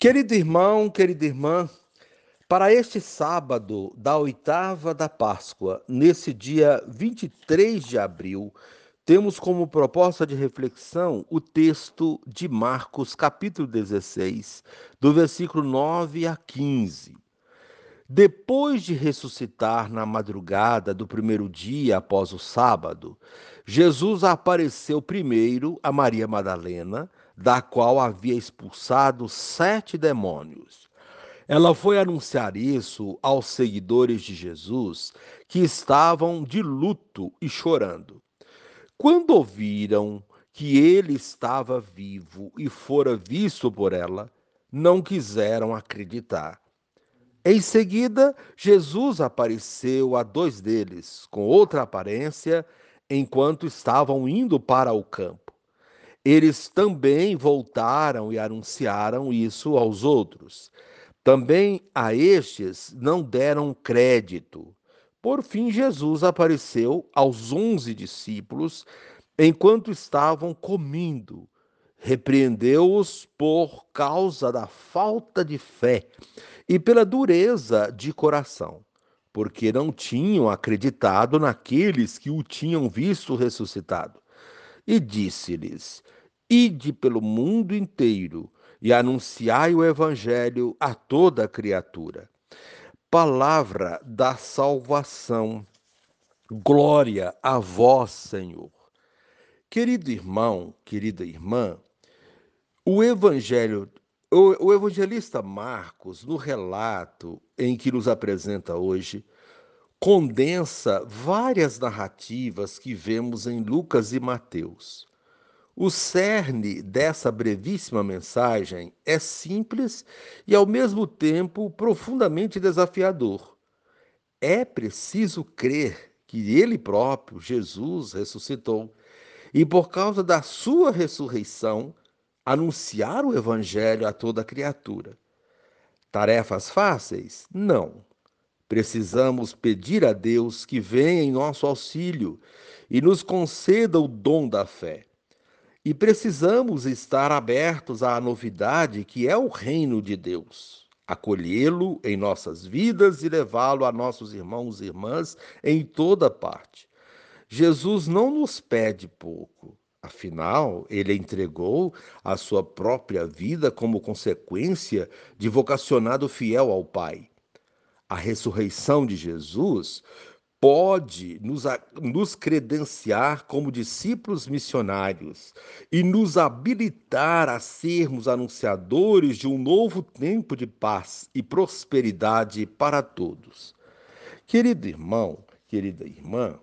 Querido irmão, querida irmã, para este sábado da oitava da Páscoa, nesse dia 23 de abril, temos como proposta de reflexão o texto de Marcos, capítulo 16, do versículo 9 a 15. Depois de ressuscitar na madrugada do primeiro dia após o sábado, Jesus apareceu primeiro a Maria Madalena da qual havia expulsado sete demônios. Ela foi anunciar isso aos seguidores de Jesus, que estavam de luto e chorando. Quando ouviram que ele estava vivo e fora visto por ela, não quiseram acreditar. Em seguida, Jesus apareceu a dois deles, com outra aparência, enquanto estavam indo para o campo eles também voltaram e anunciaram isso aos outros. Também a estes não deram crédito. Por fim, Jesus apareceu aos onze discípulos enquanto estavam comendo. Repreendeu-os por causa da falta de fé e pela dureza de coração, porque não tinham acreditado naqueles que o tinham visto ressuscitado. E disse-lhes: Ide pelo mundo inteiro e anunciai o evangelho a toda criatura. Palavra da salvação. Glória a vós, Senhor. Querido irmão, querida irmã, o evangelho o, o evangelista Marcos, no relato em que nos apresenta hoje, condensa várias narrativas que vemos em Lucas e Mateus. O cerne dessa brevíssima mensagem é simples e, ao mesmo tempo, profundamente desafiador. É preciso crer que Ele próprio, Jesus, ressuscitou e, por causa da Sua ressurreição, anunciar o Evangelho a toda criatura. Tarefas fáceis? Não. Precisamos pedir a Deus que venha em nosso auxílio e nos conceda o dom da fé. E precisamos estar abertos à novidade que é o reino de Deus, acolhê-lo em nossas vidas e levá-lo a nossos irmãos e irmãs em toda parte. Jesus não nos pede pouco, afinal, ele entregou a sua própria vida como consequência de vocacionado fiel ao Pai. A ressurreição de Jesus pode nos, nos credenciar como discípulos missionários e nos habilitar a sermos anunciadores de um novo tempo de paz e prosperidade para todos. Querido irmão, querida irmã,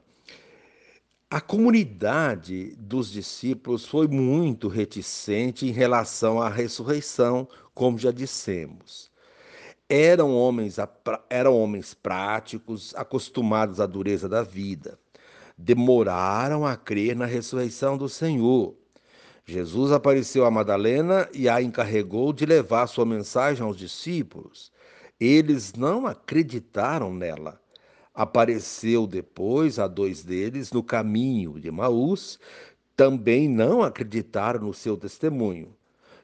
a comunidade dos discípulos foi muito reticente em relação à ressurreição, como já dissemos eram homens, eram homens práticos, acostumados à dureza da vida. Demoraram a crer na ressurreição do Senhor. Jesus apareceu a Madalena e a encarregou de levar sua mensagem aos discípulos. Eles não acreditaram nela. Apareceu depois a dois deles no caminho de Maús, também não acreditaram no seu testemunho.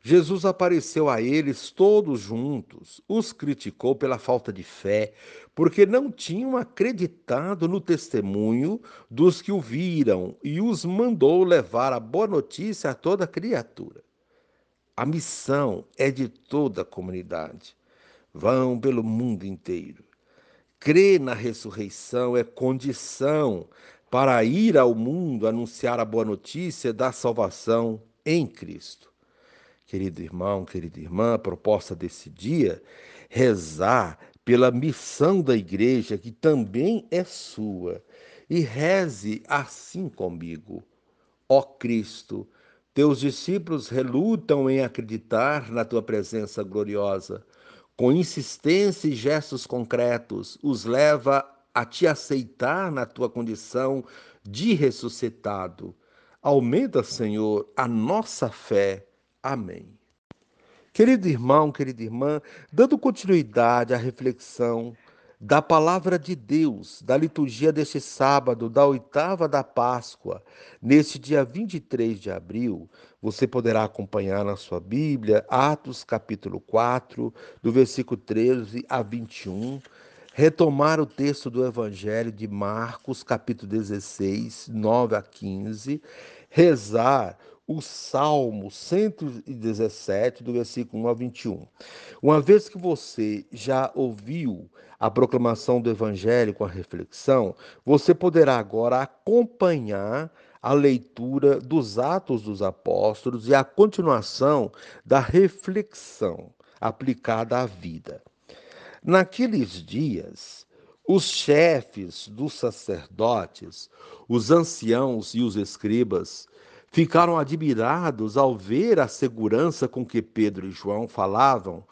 Jesus apareceu a eles todos juntos, os criticou pela falta de fé, porque não tinham acreditado no testemunho dos que o viram e os mandou levar a boa notícia a toda criatura. A missão é de toda a comunidade. Vão pelo mundo inteiro. Crer na ressurreição é condição para ir ao mundo anunciar a boa notícia da salvação em Cristo. Querido irmão, querida irmã, a proposta desse dia, rezar pela missão da igreja, que também é sua, e reze assim comigo. Ó Cristo, teus discípulos relutam em acreditar na tua presença gloriosa. Com insistência e gestos concretos, os leva a te aceitar na tua condição de ressuscitado. Aumenta, Senhor, a nossa fé Amém. Querido irmão, querida irmã, dando continuidade à reflexão da palavra de Deus, da liturgia deste sábado, da oitava da Páscoa, neste dia 23 de abril, você poderá acompanhar na sua Bíblia, Atos capítulo 4, do versículo 13 a 21, retomar o texto do Evangelho de Marcos, capítulo 16, 9 a 15, rezar o Salmo 117, do versículo 1 a 21. Uma vez que você já ouviu a proclamação do Evangelho com a reflexão, você poderá agora acompanhar a leitura dos Atos dos Apóstolos e a continuação da reflexão aplicada à vida. Naqueles dias, os chefes dos sacerdotes, os anciãos e os escribas Ficaram admirados ao ver a segurança com que Pedro e João falavam,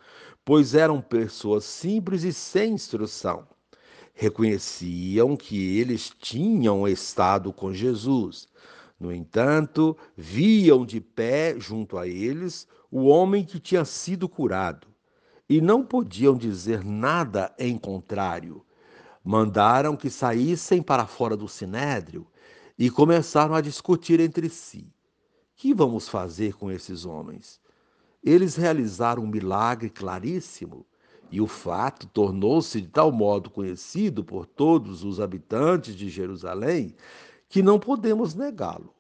pois eram pessoas simples e sem instrução. Reconheciam que eles tinham estado com Jesus. No entanto, viam de pé junto a eles o homem que tinha sido curado e não podiam dizer nada em contrário. Mandaram que saíssem para fora do sinédrio e começaram a discutir entre si: que vamos fazer com esses homens? Eles realizaram um milagre claríssimo e o fato tornou-se de tal modo conhecido por todos os habitantes de Jerusalém que não podemos negá-lo.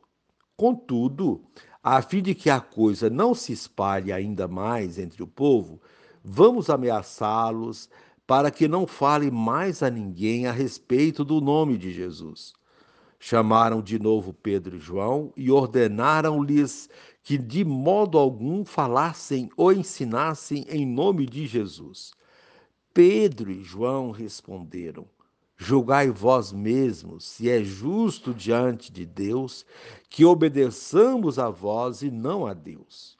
Contudo, a fim de que a coisa não se espalhe ainda mais entre o povo, vamos ameaçá-los para que não fale mais a ninguém a respeito do nome de Jesus. Chamaram de novo Pedro e João e ordenaram-lhes que de modo algum falassem ou ensinassem em nome de Jesus. Pedro e João responderam: Julgai vós mesmos se é justo diante de Deus que obedeçamos a vós e não a Deus.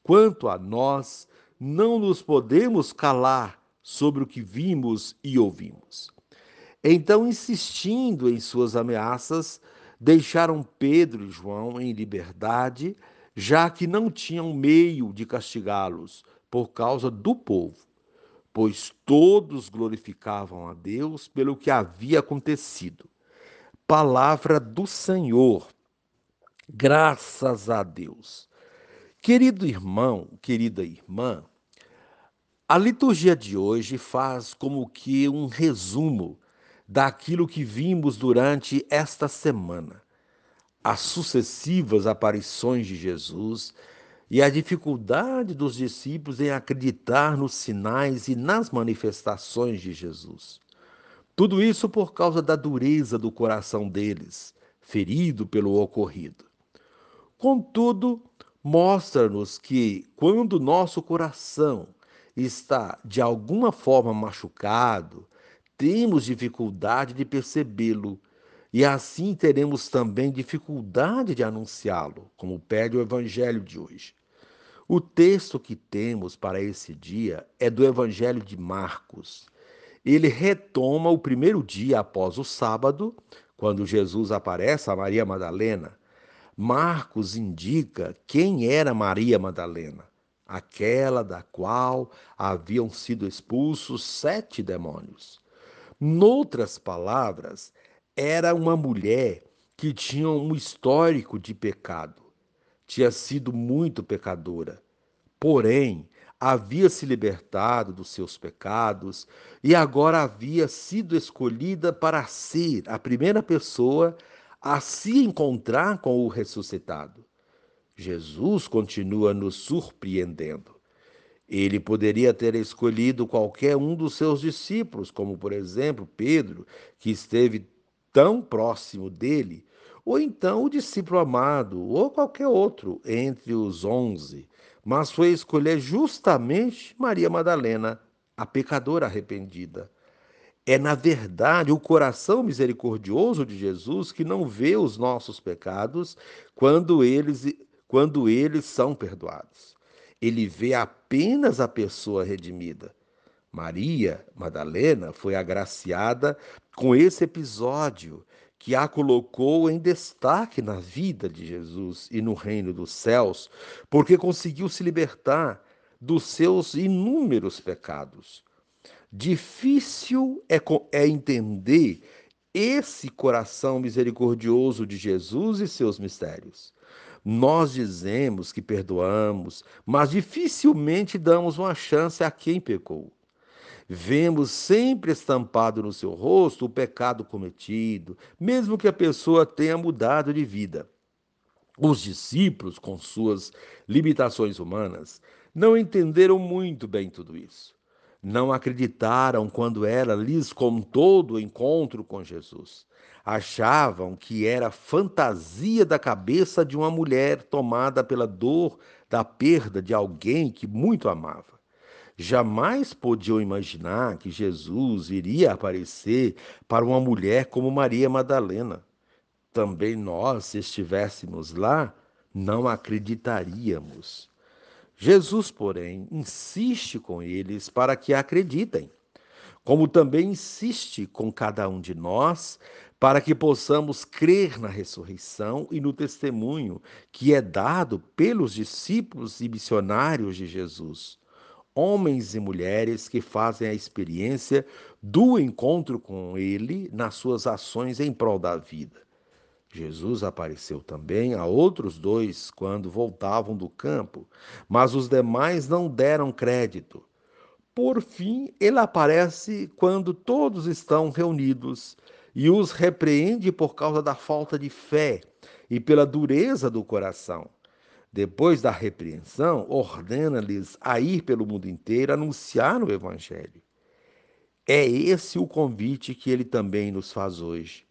Quanto a nós, não nos podemos calar sobre o que vimos e ouvimos. Então, insistindo em suas ameaças, deixaram Pedro e João em liberdade, já que não tinham meio de castigá-los por causa do povo, pois todos glorificavam a Deus pelo que havia acontecido. Palavra do Senhor. Graças a Deus. Querido irmão, querida irmã, a liturgia de hoje faz como que um resumo daquilo que vimos durante esta semana. As sucessivas aparições de Jesus e a dificuldade dos discípulos em acreditar nos sinais e nas manifestações de Jesus. Tudo isso por causa da dureza do coração deles, ferido pelo ocorrido. Contudo, mostra-nos que quando nosso coração está de alguma forma machucado, temos dificuldade de percebê-lo e assim teremos também dificuldade de anunciá-lo, como pede o evangelho de hoje. O texto que temos para esse dia é do evangelho de Marcos. Ele retoma o primeiro dia após o sábado, quando Jesus aparece a Maria Madalena. Marcos indica quem era Maria Madalena, aquela da qual haviam sido expulsos sete demônios. Noutras palavras, era uma mulher que tinha um histórico de pecado. Tinha sido muito pecadora. Porém, havia se libertado dos seus pecados e agora havia sido escolhida para ser a primeira pessoa a se encontrar com o ressuscitado. Jesus continua nos surpreendendo. Ele poderia ter escolhido qualquer um dos seus discípulos, como por exemplo Pedro, que esteve tão próximo dele, ou então o discípulo amado, ou qualquer outro entre os onze, mas foi escolher justamente Maria Madalena, a pecadora arrependida. É, na verdade, o coração misericordioso de Jesus que não vê os nossos pecados quando eles, quando eles são perdoados ele vê apenas a pessoa redimida. Maria Madalena foi agraciada com esse episódio que a colocou em destaque na vida de Jesus e no reino dos céus, porque conseguiu se libertar dos seus inúmeros pecados. Difícil é, é entender esse coração misericordioso de Jesus e seus mistérios. Nós dizemos que perdoamos, mas dificilmente damos uma chance a quem pecou. Vemos sempre estampado no seu rosto o pecado cometido, mesmo que a pessoa tenha mudado de vida. Os discípulos, com suas limitações humanas, não entenderam muito bem tudo isso. Não acreditaram quando ela lhes contou do encontro com Jesus. Achavam que era fantasia da cabeça de uma mulher tomada pela dor da perda de alguém que muito amava. Jamais podiam imaginar que Jesus iria aparecer para uma mulher como Maria Madalena. Também nós, se estivéssemos lá, não acreditaríamos. Jesus, porém, insiste com eles para que acreditem, como também insiste com cada um de nós para que possamos crer na ressurreição e no testemunho que é dado pelos discípulos e missionários de Jesus. Homens e mulheres que fazem a experiência do encontro com Ele nas suas ações em prol da vida. Jesus apareceu também a outros dois quando voltavam do campo, mas os demais não deram crédito. Por fim, ele aparece quando todos estão reunidos e os repreende por causa da falta de fé e pela dureza do coração. Depois da repreensão, ordena-lhes a ir pelo mundo inteiro anunciar o Evangelho. É esse o convite que ele também nos faz hoje.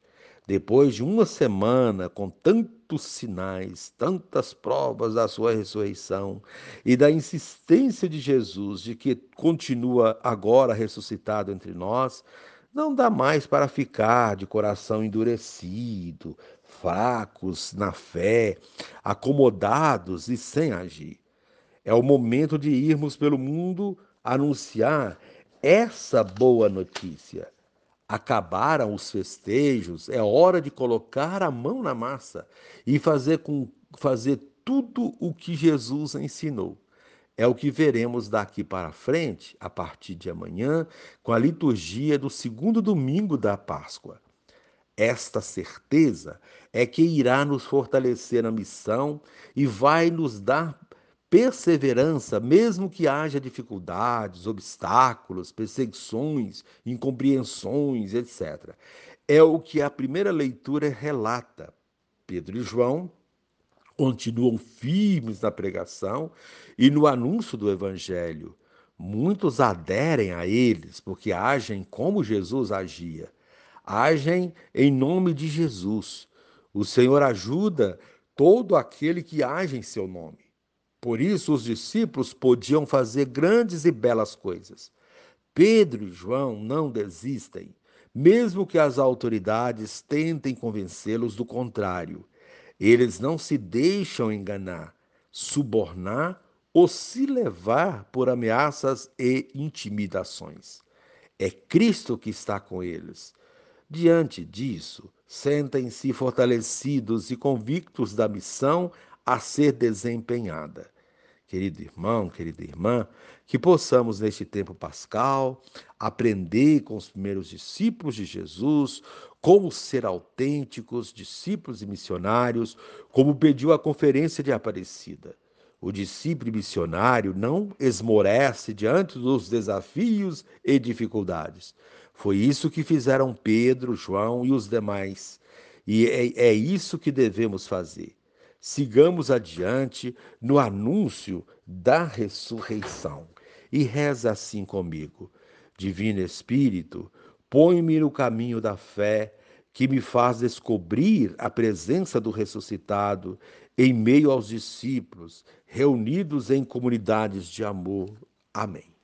Depois de uma semana com tantos sinais, tantas provas da sua ressurreição e da insistência de Jesus de que continua agora ressuscitado entre nós, não dá mais para ficar de coração endurecido, fracos na fé, acomodados e sem agir. É o momento de irmos pelo mundo anunciar essa boa notícia Acabaram os festejos, é hora de colocar a mão na massa e fazer, com, fazer tudo o que Jesus ensinou. É o que veremos daqui para frente, a partir de amanhã, com a liturgia do segundo domingo da Páscoa. Esta certeza é que irá nos fortalecer na missão e vai nos dar perseverança, mesmo que haja dificuldades, obstáculos, perseguições, incompreensões, etc. É o que a primeira leitura relata. Pedro e João continuam firmes na pregação e no anúncio do evangelho. Muitos aderem a eles porque agem como Jesus agia. Agem em nome de Jesus. O Senhor ajuda todo aquele que age em seu nome. Por isso, os discípulos podiam fazer grandes e belas coisas. Pedro e João não desistem, mesmo que as autoridades tentem convencê-los do contrário. Eles não se deixam enganar, subornar ou se levar por ameaças e intimidações. É Cristo que está com eles. Diante disso, sentem-se fortalecidos e convictos da missão a ser desempenhada. Querido irmão, querida irmã, que possamos neste tempo pascal aprender com os primeiros discípulos de Jesus como ser autênticos, discípulos e missionários, como pediu a conferência de Aparecida. O discípulo missionário não esmorece diante dos desafios e dificuldades. Foi isso que fizeram Pedro, João e os demais. E é, é isso que devemos fazer sigamos adiante no anúncio da ressurreição. E reza assim comigo: Divino Espírito, põe-me no caminho da fé, que me faz descobrir a presença do ressuscitado em meio aos discípulos, reunidos em comunidades de amor. Amém.